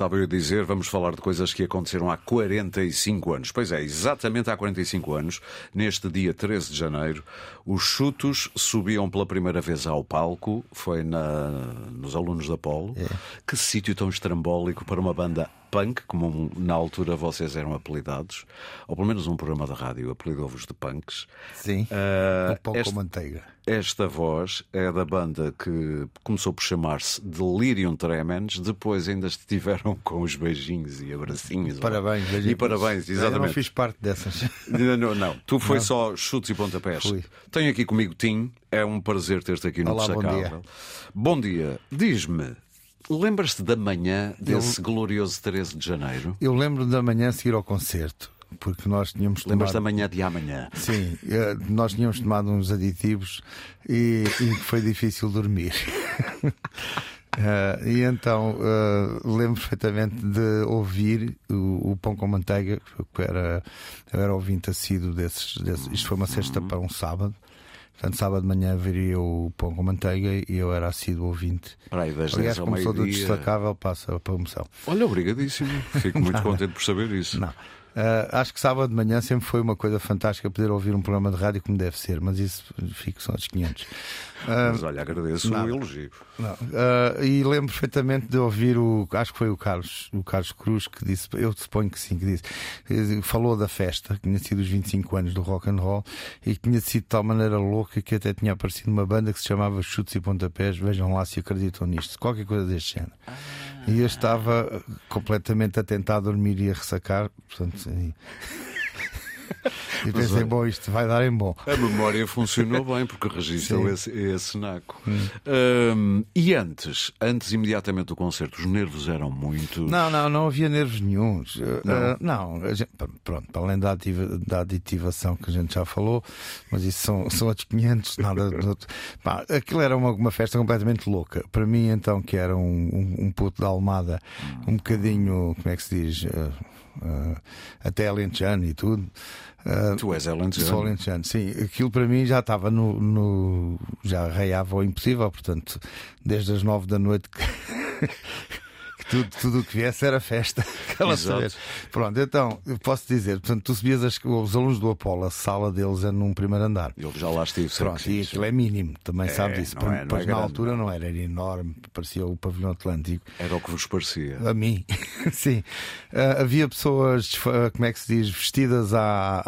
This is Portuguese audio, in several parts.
Estava eu a dizer, vamos falar de coisas que aconteceram há 45 anos. Pois é, exatamente há 45 anos, neste dia 13 de janeiro, os chutos subiam pela primeira vez ao palco, foi na, nos alunos da Polo. É. Que sítio tão estrambólico para uma banda punk, como na altura vocês eram apelidados, ou pelo menos um programa de rádio apelidou-vos de punks. Sim. Ah, o pão este- com manteiga. esta voz é da banda que começou por chamar-se Delirium Tremens, depois ainda estiveram com os beijinhos e abracinhos. Parabéns, E beijinhos. parabéns, Eu não exatamente. fiz parte dessas. Não, não, não. Tu foi só chutes e pontapés. Fui. Tenho aqui comigo Tim. É um prazer ter-te aqui no Olá, bom Destacável. Bom dia. Diz-me, lembras-te da manhã desse glorioso 13 de janeiro? Eu lembro da manhã a seguir ao concerto, porque nós tínhamos Lembras da manhã de amanhã? Sim, eh, nós tínhamos tomado uns aditivos e, e foi difícil dormir. Eh, e então eh, lembro perfeitamente de ouvir o, o Pão com Manteiga, que era, eu era ouvinte assíduo desses, desses. Isto foi uma sexta para um sábado. Portanto, sábado de manhã viria o Pão com Manteiga e eu era assíduo ouvinte. Para aí, das 10 Aliás, como sou do destacável, passa a promoção. Olha, obrigadíssimo. Fico muito contente por saber isso. Não. Ah, acho que sábado de manhã sempre foi uma coisa fantástica poder ouvir um programa de rádio como deve ser, mas isso fico só aos 500. Ah, Mas olha, agradeço nada. o elogio. não. Ah, e lembro perfeitamente de ouvir o. Acho que foi o Carlos, o Carlos Cruz que disse, eu suponho que sim, que disse, falou da festa, que tinha sido os 25 anos do rock and roll e que tinha sido de tal maneira louca que até tinha aparecido uma banda que se chamava Chutes e Pontapés. Vejam lá se acreditam nisto, qualquer coisa deste género. E eu estava completamente a tentar dormir e a ressacar, portanto, e, pensei, olha- bom, isto vai dar em bom. A memória funcionou bem porque registrou esse, esse naco. Hum, e antes, antes imediatamente do concerto, os nervos eram muito. Não, não, não havia nervos nenhums. Não? Uh, não, gente- pronto, para além da, ativa- da aditivação que a gente já falou, mas isso são, são outros 500, nada. Pá, aquilo era uma, uma festa completamente louca. Para mim, então, que era um, um, um puto da Almada, um bocadinho, como é que se diz, uh, até alentejano e tudo. Uh, Tu és Ellen Sou alentejano, sim. Aquilo para mim já estava no, no- já raiava o impossível, portanto, desde as nove da noite que tudo, tudo o que viesse era festa. Aquela vez. Pronto, então, eu posso dizer, portanto, tu subias as- os alunos do Apolo, a sala deles é num primeiro andar. Eu já lá estive. Pronto, e aquilo é mínimo, também sabe disso. não é- não é na grande, altura não. não era, era enorme, parecia o pavilhão Atlântico. Era o que vos parecia. A mim, sim. Ah, havia pessoas, desfa- como é que se diz, vestidas à,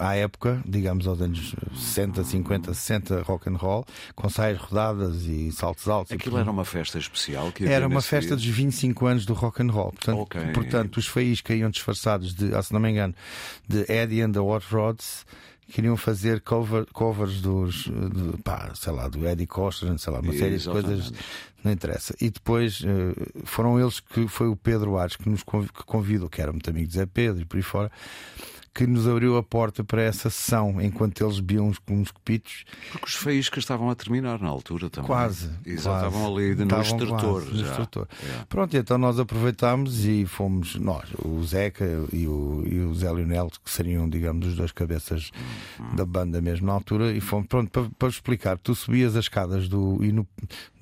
à, à época, digamos aos anos 60, 50, 60, rock and roll, com saias rodadas e saltos altos. e Aquilo tudo. era uma festa especial que Era uma festa dia? dos 25 anos do rock and roll. Portanto, Ok. portanto os faíscas iam disfarçados de, ah, se não me engano, de Eddie and the Hot Rods. Queriam fazer cover- covers dos, de, pá, sei lá, do Eddie Cochran, sei lá, uma série de coisas, não interessa. E depois eh, foram eles que foi o Pedro Ares que nos convidou, que era muito amigo de Zé Pedro e por aí fora, que nos abriu a porta para essa sessão enquanto eles bebiam uns, uns copitos. Porque os faíscas estavam a terminar na altura também. Quase. Exato, quase. estavam ali no Estavam extrator. quase, no já. extrator. É. Pronto, então nós aproveitámos e fomos nós, o Zeca e o, e o Zé Lionel, que seriam, digamos, os dois cabeças Uhum. da banda mesmo na altura, e fomos, pronto, para, para explicar, tu subias as escadas do, e no,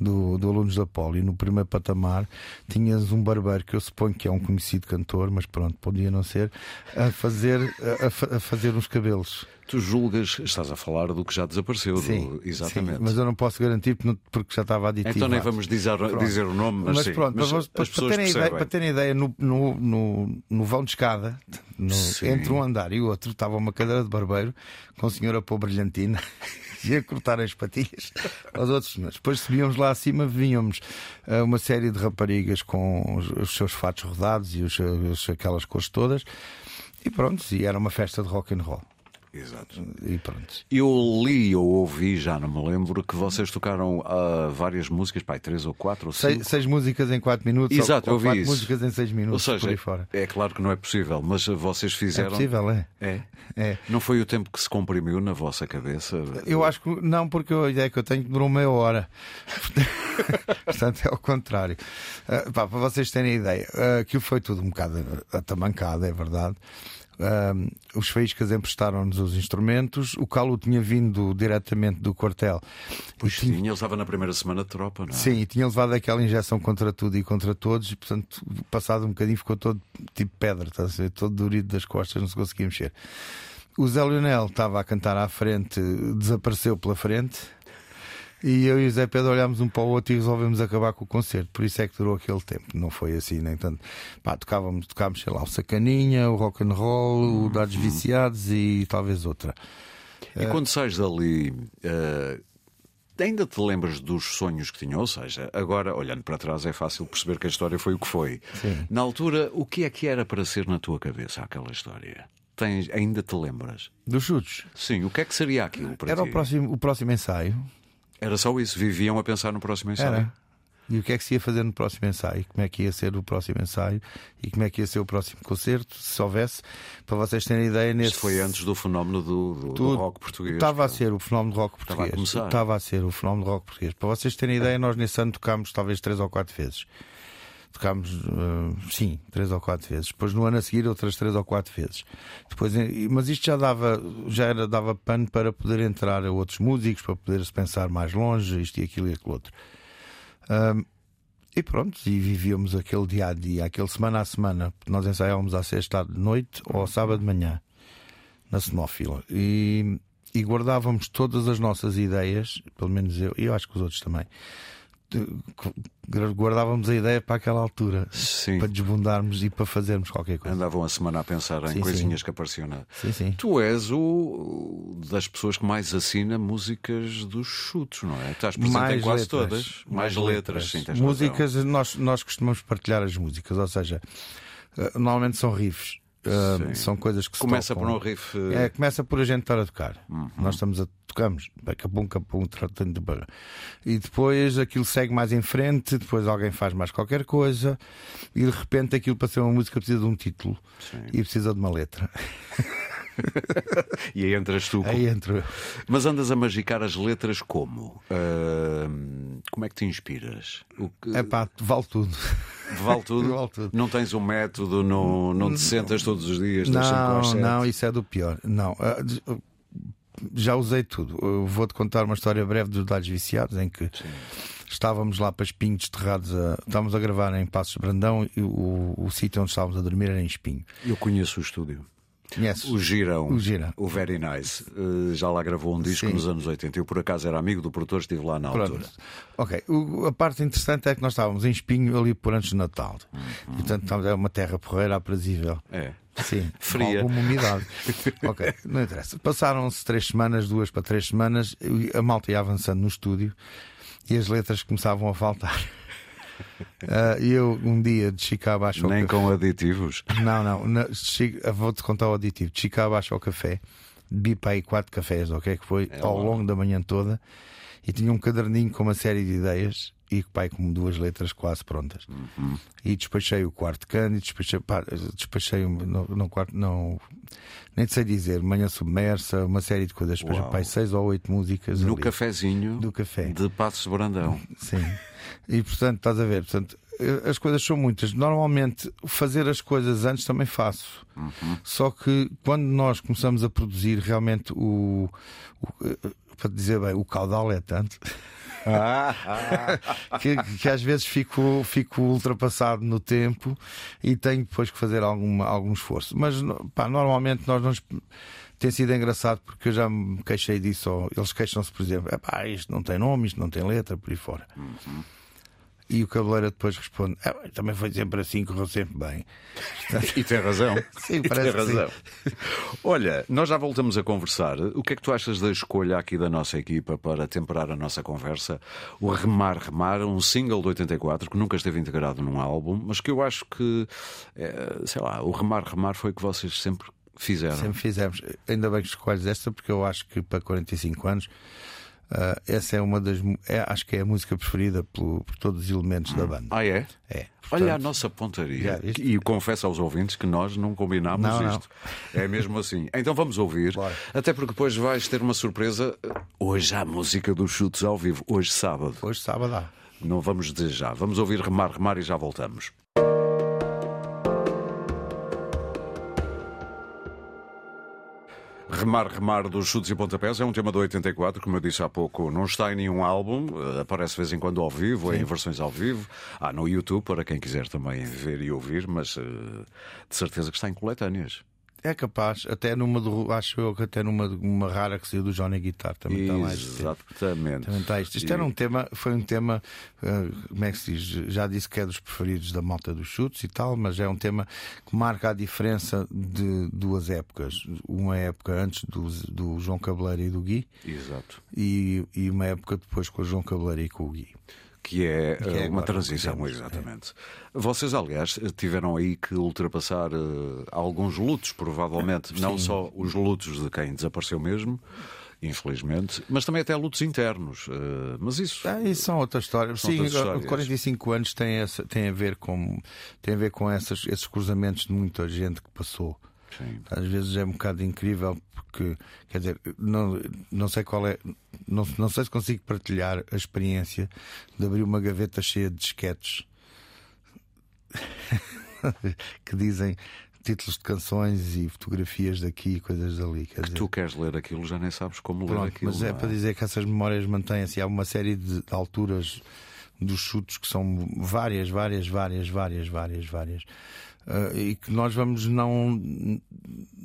do, do Alunos da Poli e no primeiro patamar tinhas um barbeiro que eu suponho que é um conhecido cantor, mas pronto, podia não ser, a fazer, a, a fa- a fazer uns cabelos. Tu julgas, estás a falar do que já desapareceu. do- Sim, exatamente. sim, mas eu não posso garantir porque, já estava aditivo. Então nem vamos dizer, dizer o nome, mas, Mas sim, pronto, mas para, para- para terem ideia, para terem ideia, no, no, no, no vão de escada, entre um andar e o outro, estava uma cadeira de barbeiro com a senhora pôr brilhantina e a cortar as patilhas aos outros senhores. Depois subíamos lá acima, víamos ah, uma série de raparigas com os, os seus fatos rodados e os, os- aquelas cores todas. E pronto, e era uma festa de rock and roll. Exato. E pronto. Eu li ou ouvi, já não me lembro, que vocês tocaram ah, várias músicas, pai, três ou quatro ou cinco. Seis, seis músicas em quatro minutos. Exato, ou, eu ou vi quatro isso. músicas em seis Ou minutos. por seja, aí fora. é claro que não é possível, mas vocês É fizeram. possível, é? É. É. Não foi o tempo que se comprimiu na vossa cabeça? Eu acho que não, porque a ideia que eu tenho durou meia hora. Portanto, é ao contrário. Ah, pá, para vocês terem ideia, ah, aquilo foi tudo um bocado atamancado, é verdade. Um, os faíscas emprestaram-nos os instrumentos. O Calo tinha vindo diretamente do quartel. Pois tinha, ele estava na primeira semana de tropa, não é? Sim, e tinha levado aquela injeção contra tudo e contra todos, e portanto, passado um bocadinho, ficou todo tipo pedra, ser, todo durido das costas, não se conseguia mexer. O Zé Lionel estava a cantar à frente, desapareceu pela frente. E eu e o Zé Pedro olhámos um para o outro e resolvemos acabar com o concerto. Por isso é que durou aquele tempo. Não foi assim, nem tanto. Pá, tocávamos, tocávamos, sei lá, o Sacaninha, o Rock and Roll, o Dados Viciados e talvez outra. E quando sais dali, uh, ainda te lembras dos sonhos que tinha? Ou seja, agora, olhando para trás, é fácil perceber que a história foi o que foi. Sim. Na altura, o que é que era para ser na tua cabeça aquela história? Tens, ainda te lembras? Dos chutes. Sim, o que é que seria aquilo para Era ti? o próximo, o próximo ensaio. Era só isso, viviam a pensar no próximo ensaio. Era. E o que é que se ia fazer no próximo ensaio? Como é que ia ser o próximo ensaio? E como é que ia ser o próximo concerto? Se houvesse, para vocês terem ideia, nesse. Isto foi antes do fenómeno do, do, do rock português. Estava a ser o fenómeno do rock Estava a português. começar. Estava a ser o fenómeno do rock português. Para vocês terem ideia, nós nesse ano tocámos talvez três ou quatro vezes. Tocámos, eh, sim, três ou quatro vezes. Depois no ano a seguir, outras três ou quatro vezes. Depois, eh, mas isto já dava, já era, dava pano para poder entrar a outros músicos, para poder se pensar mais longe, isto e aquilo e aquilo outro. E pronto, e vivíamos aquele dia a dia, aquele semana a semana. Nós ensaiávamos à sexta de noite ou sábado de manhã, na Cenófila. E, e guardávamos todas as nossas ideias, pelo menos eu, e eu acho que os outros também. Guardávamos a ideia para aquela altura, Sim. para desbundarmos e para fazermos qualquer coisa. Andavam a semana a pensar em Sim, coisinhas que apareciam na. Sim, sim. Tu és o das pessoas que mais assina músicas dos chutos, não é? Estás presente em quase todas. Mais, letras, sim, tens razão. músicas, nós, nós costumamos partilhar as músicas, ou seja, eh, normalmente são riffs. Sim. são coisas que Começa tocam. por um riff. Uhum. É, começa por a gente estar a tocar. Nós estamos a tocamos, capum, capum, tratando de. E depois aquilo segue mais em frente, depois alguém faz mais qualquer coisa, e de repente aquilo para ser uma música precisa de um título Sim. e precisa de uma letra. E aí entras tu. Aí entro. Mas andas a magicar as letras como? Ahm, como é que te inspiras? O que... É pá, vale tudo. Vale tudo? Vale tudo. Não tens um método, não, não te sentas todos os dias, das 5 às Não, 7? não, isso é do pior. Não, des- já usei tudo. Vou-te contar uma história breve dos dados viciados em que estávamos lá para espinhos desterrados. A... Estávamos a gravar em Passos Brandão e o, o sítio onde estávamos a dormir era em espinho. Eu conheço o estúdio. Conheces? O Girão. O Girão. O Very Nice. Eh, já lá gravou um disco Sim. nos anos 80. Eu, por acaso, era amigo do produtor, estive lá na Pronto. altura. Ok. O- a parte interessante é que nós estávamos em espinho ali por antes de Natal. E, portanto, estávamos- é uma terra porreira aprazível. É. Sim, Fria. com alguma umidade. ok, não interessa. Passaram-se três semanas, duas para três semanas, a malta ia avançando no estúdio e as letras começavam a faltar. E eu um dia desci cá abaixo ao Nem café. com aditivos. Não, não, desci- vou-te contar o aditivo. Desci cá abaixo ao café, bebi para aí quatro cafés, ou o que é foi, ao lá. longo da manhã toda, e tinha um caderninho com uma série de ideias e pai com duas letras quase prontas. E despachei o quarto cano e despachei, pá, despachei no, no quarto, não, nem sei dizer, manhã submersa, uma série de coisas. Despachei pai seis ou oito músicas No ali. cafezinho Do café. de Passos Brandão. Sim. E portanto, estás a ver, portanto, eh, as coisas são muitas. Normalmente, fazer as coisas antes também faço. Só que quando nós começamos a produzir, realmente o, o- eh, para dizer bem, o caudal é tanto. que, que às vezes fico, fico ultrapassado no tempo e tenho depois que fazer alguma, algum esforço. Mas pá, normalmente nós não. Tem sido engraçado porque eu já me queixei disso. ou eles queixam-se, por exemplo, "Epá, isto não tem nome, isto não tem letra, por aí fora. E o cabeleira depois responde: "Ah, também foi sempre assim, correu sempre bem. E tem razão. Sim, parece tem que sim. razão. Olha, nós já voltamos a conversar. O que é que tu achas da escolha aqui da nossa equipa para temperar a nossa conversa? O Remar Remar, um single de 84 que nunca esteve integrado num álbum, mas que eu acho que, eh, sei lá, o Remar Remar foi o que vocês sempre fizeram. Sempre fizemos. Ainda bem que escolhes esta, porque eu acho que para 45 anos. Ah, essa é uma das. É, acho que é a música preferida pelo- por todos os elementos da banda. Ah, é? É. Olha a Portanto, nossa pontaria. Já viste? E confesso aos ouvintes que nós não combinámos Não, não. isto. É mesmo assim. Então vamos ouvir. Bora. Até porque depois vais ter uma surpresa. Hoje há a música dos chutes ao vivo. Hoje sábado. Hoje sábado há. Não vamos dizer já. Vamos ouvir remar, remar e já voltamos. Remar, remar dos chutes e pontapés é um tema do 84, como eu disse há pouco, não está em nenhum álbum, eh, aparece de vez em quando ao vivo, Sim. em versões ao vivo. Há no YouTube, para quem quiser também ver e ouvir, mas uh, de certeza que está em coletâneas. É capaz, até numa do, acho eu que até numa uma rara que saiu do Johnny Guitar também está lá. Exatamente. Também está isto. Isto era um tema, foi um tema, uh, como é que se diz? Já disse que é dos preferidos da malta dos chutes e tal, mas é um tema que marca a diferença de duas épocas. Uma época antes do, do João Cabeleiro e do Gui. Exato. E, e uma época depois com o João Cabeleiro e com o Gui que é, que é uma transição, exatamente. É. Vocês, aliás, tiveram aí que ultrapassar uh, alguns lutos, provavelmente, Sim. não só os lutos de quem desapareceu mesmo. Infelizmente, mas também até lutos internos. Uh, mas isso. Ah, isso são outras histórias. Sim, outras histórias. 45 anos tem, essa, tem a ver com, tem a ver com essas, esses cruzamentos de muita gente que passou. Sim. Às vezes é um bocado incrível porque, quer dizer, não, não sei qual é, não, não sei se consigo partilhar a experiência de abrir uma gaveta cheia de disquetes que dizem títulos de canções e fotografias daqui e coisas dali. Quer dizer... Tu queres ler aquilo, já nem sabes como Pronto, ler aquilo. Mas é, é, para dizer que essas memórias mantêm-se. Há uma série de alturas dos chutes que são várias, várias, várias, várias, várias, várias. Uh, e que nós vamos não,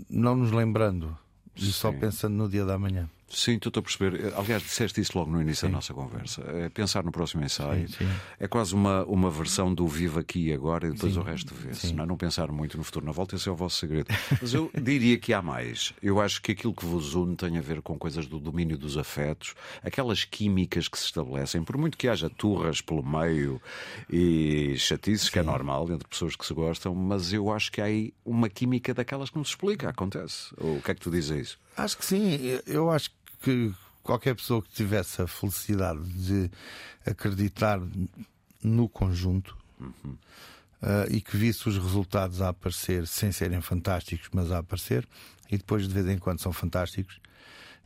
não nos lembrando e só pensando no dia da manhã. Sim, estou a perceber. Aliás, disseste isso logo no início sim. da nossa conversa. É pensar no próximo ensaio. Sim, sim. É quase uma, uma versão do vivo aqui e agora e depois o resto vê-se. Não, é? não pensar muito no futuro na volta, esse é o vosso segredo. Mas eu diria que há mais. Eu acho que aquilo que vos une tem a ver com coisas do domínio dos afetos, aquelas químicas que se estabelecem, por muito que haja turras pelo meio e chatices, que é normal entre pessoas que se gostam, mas eu acho que há aí uma química daquelas que não se explica, acontece. o que é que tu dizes a isso? Acho que sim. Eu acho que qualquer pessoa que tivesse a felicidade de acreditar no conjunto uhum. uh, e que visse os resultados a aparecer sem serem fantásticos, mas a aparecer, e depois de vez em quando são fantásticos,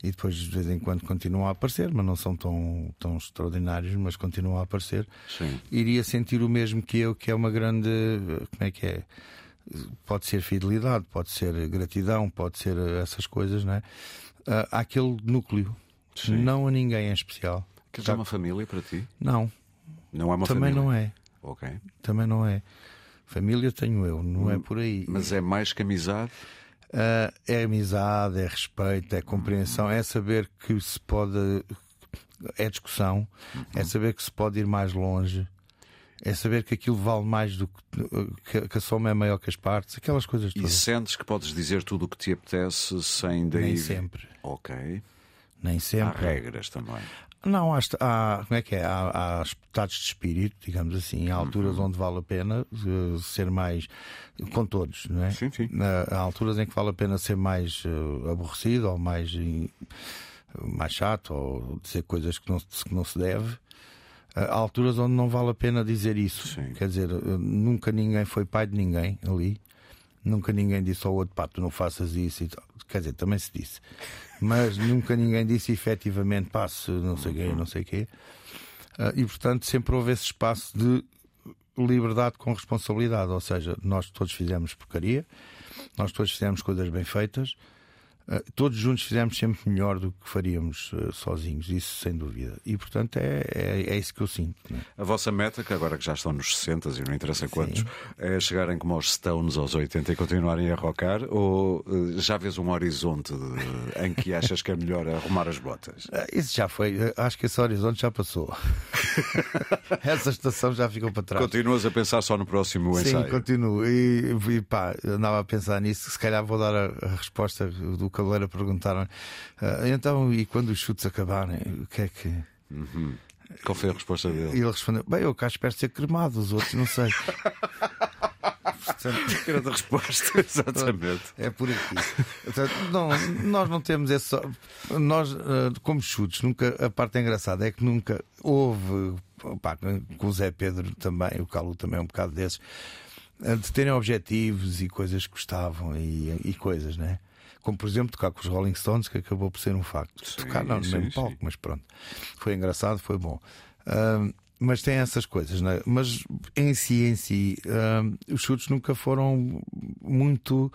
e depois de vez em quando continuam a aparecer, mas não são tão, tão extraordinários, mas continuam a aparecer, Sim. iria sentir o mesmo que eu, que é uma grande. Como é que é? Pode ser fidelidade, pode ser gratidão, pode ser essas coisas, não é? Uh, àquele núcleo, Sim. não a ninguém em especial. Queres é uma família para ti? Não. Não é uma Também família? não é. Ok. Também não é. Família tenho eu, não é hum, é por aí. Mas é mais que amizade? Uh, é amizade, é respeito, é compreensão, é saber que se pode. É discussão, uhum. é saber que se pode ir mais longe, é saber que aquilo vale mais do que, que a soma é maior que as partes, aquelas coisas todas. E sentes que podes dizer tudo o que te apetece sem daí. Nem sempre. Ok. Nem sempre. Há regras também. Não, há, há, como é que é? Há, há estados de espírito, digamos assim, há alturas uhum. onde vale a pena uh, ser mais. com todos, não é? Sim, sim. há alturas em que vale a pena ser mais uh, aborrecido ou mais, uh, mais chato ou dizer coisas que não, que não se deve. Há alturas onde não vale a pena dizer isso. Sim. Quer dizer, nunca ninguém foi pai de ninguém ali. Nunca ninguém disse ao outro, pá, tu não faças isso. Quer dizer, também se disse. Mas nunca ninguém disse efetivamente, pá, se não sei quem, não sei quê. Ah, e portanto sempre houve esse espaço de liberdade com responsabilidade. Ou seja, nós todos fizemos porcaria, nós todos fizemos coisas bem feitas eh, todos juntos fizemos sempre melhor do que faríamos uh, sozinhos, isso sem dúvida. E portanto é, é, é isso que eu sinto. Né? A vossa meta, que agora que já estão nos 60 e não interessa quantos, Sim. é chegarem como aos Stones aos 80 e continuarem a rocar? Ou uh, já vês um horizonte de, em que achas que é melhor arrumar as botas? Isso já foi, acho que esse horizonte já passou. Essa estação já ficou para trás. Continuas a pensar só no próximo ensaio? Sim, continuo. E, e pá, andava a pensar nisso, se calhar vou dar a, a resposta do Cabeleira perguntaram ah, então, e quando os chutes acabarem, o que é que. Uhum. Qual foi a resposta dele? E ele respondeu: Bem, eu cá espero ser cremado, os outros não sei. Portanto, Grande resposta, exatamente. É por aqui. Portanto, não, nós não temos esse. Nós, ah, como chutes, nunca. A parte engraçada é que nunca houve. Pá, com o Zé Pedro também, o Calu também é um bocado desses, de terem objetivos e coisas que gostavam e, e coisas, né? Como, por exemplo, tocar com os Rolling Stones, que acabou por ser um facto. Sim, tocar não, no mesmo palco, mas pronto. Foi engraçado, foi bom. Uh, mas tem essas coisas, né? mas em si, em si, uh, os chutes nunca foram muito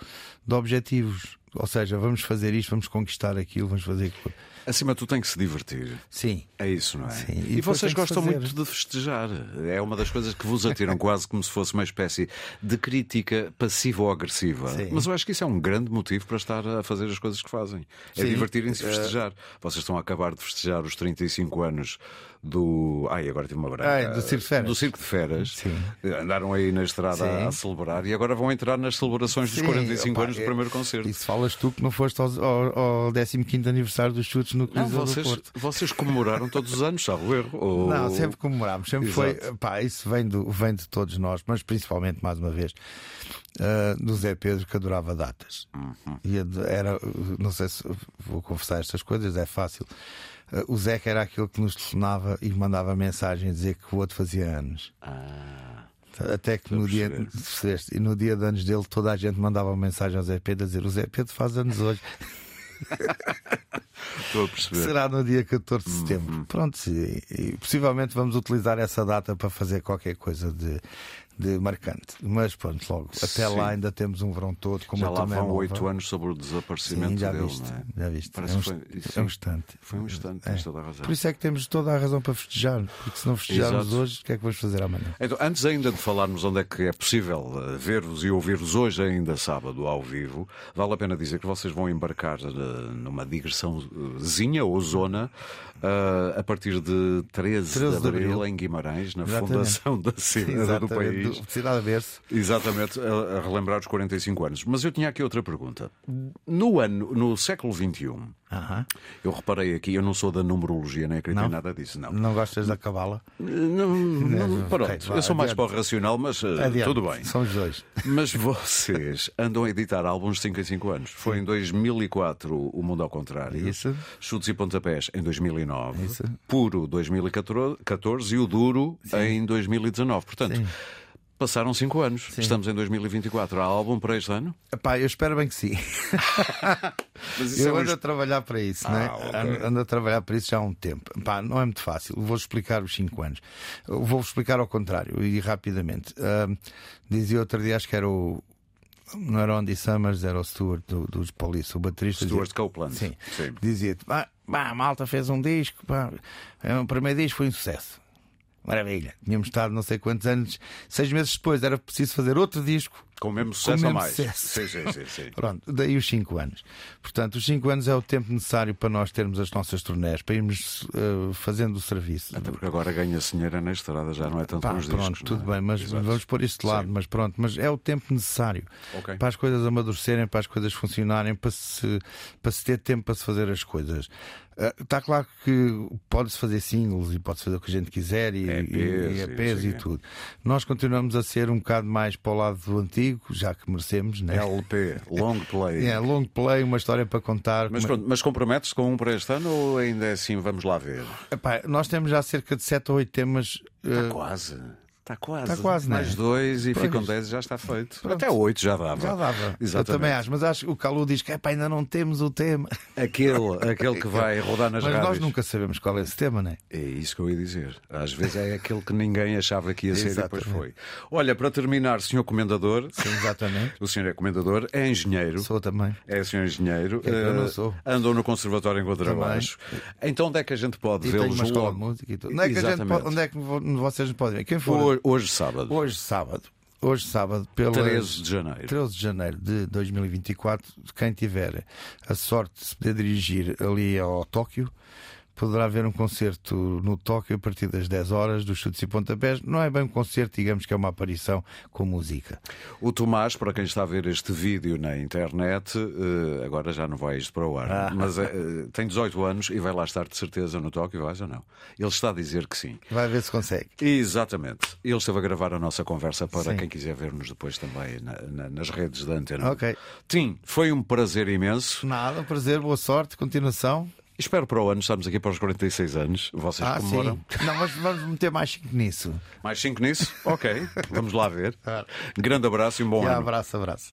de objetivos. Ou seja, vamos fazer isto, vamos conquistar aquilo, vamos fazer aquilo. Acima de tudo tem que se divertir. Sim. É isso, não é? Sim, e E, vocês gostam fazer. muito de festejar. É uma das coisas que vos atiram quase como se fosse uma espécie de crítica passiva ou agressiva. Sim. Mas eu acho que isso é um grande motivo para estar a fazer as coisas que fazem. É divertirem-se Eh, e festejar. Vocês estão a acabar de festejar os 35 anos do. Ai, agora tive uma branca. Ai, do Circo de Feras. Do Circo de Feras. Sim. Andaram aí na estrada Sim. a celebrar e agora vão entrar nas celebrações dos Sim, 45 opá, anos do é- primeiro concerto. Isso falas tu que não foste ao, ao, ao 15 aniversário dos chutes no Coliseu do Porto. vocês comemoraram todos os anos, salvo erro. Ou... Não, sempre comemorámos, sempre Exato. foi. Pá, isso vem, do, vem de todos nós, mas principalmente, mais uma vez, ah, do Zé Pedro, que adorava datas. Uhum. E era, não sei se vou confessar estas coisas, é fácil. Ah, o Zé que era aquele que nos telefonava e mandava mensagem a dizer que o outro fazia anos. Ah, Até que no dia, e no dia de anos dele, toda a gente mandava uma mensagem ao Zé Pedro a dizer: O Zé Pedro faz anos hoje. estou a perceber. Será no dia 14 de Uhum. setembro. Pronto, e, e possivelmente vamos utilizar essa data para fazer qualquer coisa de, de marcante. Mas pronto, logo. Até Sim. lá ainda temos um verão todo. Como Já lá vão oito anos sobre o desaparecimento Sim, já dele, viste, não é? já viste. Parece é, um, foi- sim. é um instante. Foi um instante, É. tens toda a razão. Por isso é que temos toda a razão para festejar, porque se não festejarmos Exato. hoje, o que é que vamos fazer amanhã? Então, antes ainda de falarmos onde é que é possível eh, ver-vos e ouvir-vos hoje, ainda sábado, ao vivo, vale a pena dizer que vocês vão embarcar eh, numa digressãozinha ou zona eh, a partir de 13, 13 de abril, abril. em Guimarães, na Exatamente. fundação da cidade do país. Do- Cidade a berço. Exatamente, a, a relembrar os 45 anos. Mas eu tinha aqui outra pergunta. No ano, no século XXI, Aham. eu reparei aqui, eu não sou da numerologia, nem acredito em Não? nada disso, não. Não gostas da cabala? Não, não, pronto, Ok, vá, eu sou mais para o racional, mas eh, tudo bem. São os dois. Mas vocês andam a editar álbuns de 5 em 5 anos. Foi em 2004 o Mundo ao Contrário. Isso. Chutes e Pontapés em 2009. Isso. Puro 2014 e o Duro em 2019. Portanto, Sim. Passaram 5 anos. Estamos em 2024. Há álbum para este ano? Epá, eu espero bem que sim. Eu é ando a trabalhar para isso, Ah, não é? ok. Ando, a trabalhar para isso já há um tempo. Pá, não é muito fácil. Vou explicar os 5 anos. Vou explicar ao contrário e rapidamente. Ahm, dizia outro dia, acho que era o. Não era Andy Summers, era o Stuart do- dos Police, o baterista. Stuart dizia- Copeland. Sim. Sim. Dizia-te: "Pá, pá, a malta fez um disco, pá, o primeiro disco foi um sucesso. Maravilha. Tínhamos estado não sei quantos anos. Seis meses depois era preciso fazer outro disco Com o mesmo com o sucesso ou mais? sucesso. Sim, sim, sim, sim. Pronto, daí os 5 anos. Portanto, os 5 anos é o tempo necessário para nós termos as nossas turnés, para irmos eh, fazendo o serviço. Até porque agora ganha-se dinheiro na estrada, já não é tanto Pá, com os pronto, discos. tudo não é? bem, mas Exato. vamos pôr isso de lado, Sim. mas pronto, mas é o tempo necessário Ok. para as coisas amadurecerem, para as coisas funcionarem, para se, para se ter tempo para se fazer as coisas. Está claro que pode-se fazer singles e pode-se fazer o que a gente quiser e, EPs, e, e, e e quê. tudo. Nós continuamos a ser um bocado mais para o lado do antigo, já que merecemos, né? LP, long play. É, long play, uma história para contar. Mas, pronto, mas comprometes com um para este ano ou ainda é assim? Vamos lá ver. Epá, nós temos já cerca de 7 ou 8 temas. Está eh, quase. Está quase. Está quase, Mais né? dois e Pois. ficam dez e já está feito. Pronto. Até oito já dava. já dava. Eu Exatamente. também acho, mas acho que o Calu diz que ainda não temos o tema. Aquele, aquele que vai rodar nas mas rádios. nós nunca sabemos qual é esse tema, não é? É isso que eu ia dizer. Às vezes é aquele que ninguém achava que ia ser e depois Exatamente. foi. Olha, para terminar, senhor Comendador, Sim, exatamente. o senhor é Comendador, é engenheiro. Sou também. É senhor engenheiro. É que eu não eh, sou. Andou no Conservatório em Contrabaixo. Então onde é que a gente pode vê-los. Onde é que, a gente Exatamente. pode, onde é que vo- vocês podem ver? Quem for. Hoje, hoje sábado, Hoje, sábado. Hoje, sábado, pelas 13 de janeiro. 13 de janeiro de 2024, quem tiver a sorte de se poder dirigir ali ao Tóquio, poderá ver um concerto no Tóquio a partir das 10 horas dos chutes e pontapés. Não é bem um concerto, digamos que é uma aparição com música. O Tomás, para quem está a ver este vídeo na internet, eh, agora já não vai isto para o ar, Ah. mas eh, tem 18 anos e vai lá estar de certeza no Tóquio, vais ou não? Ele está a dizer que sim. Vai ver se consegue. Exatamente. Ele esteve a gravar a nossa conversa para Sim. quem quiser ver-nos depois também na- na- nas redes da antena. Ok. Tim, foi um prazer imenso. Nada, um prazer, boa sorte, continuação. Espero para o ano, estamos aqui para os 46 anos. Vocês Ah, comemoram? sim. Não, mas vamos meter mais 5 nisso. Mais 5 nisso? Ok, vamos lá ver. Grande abraço e um bom E ano. abraço, abraço.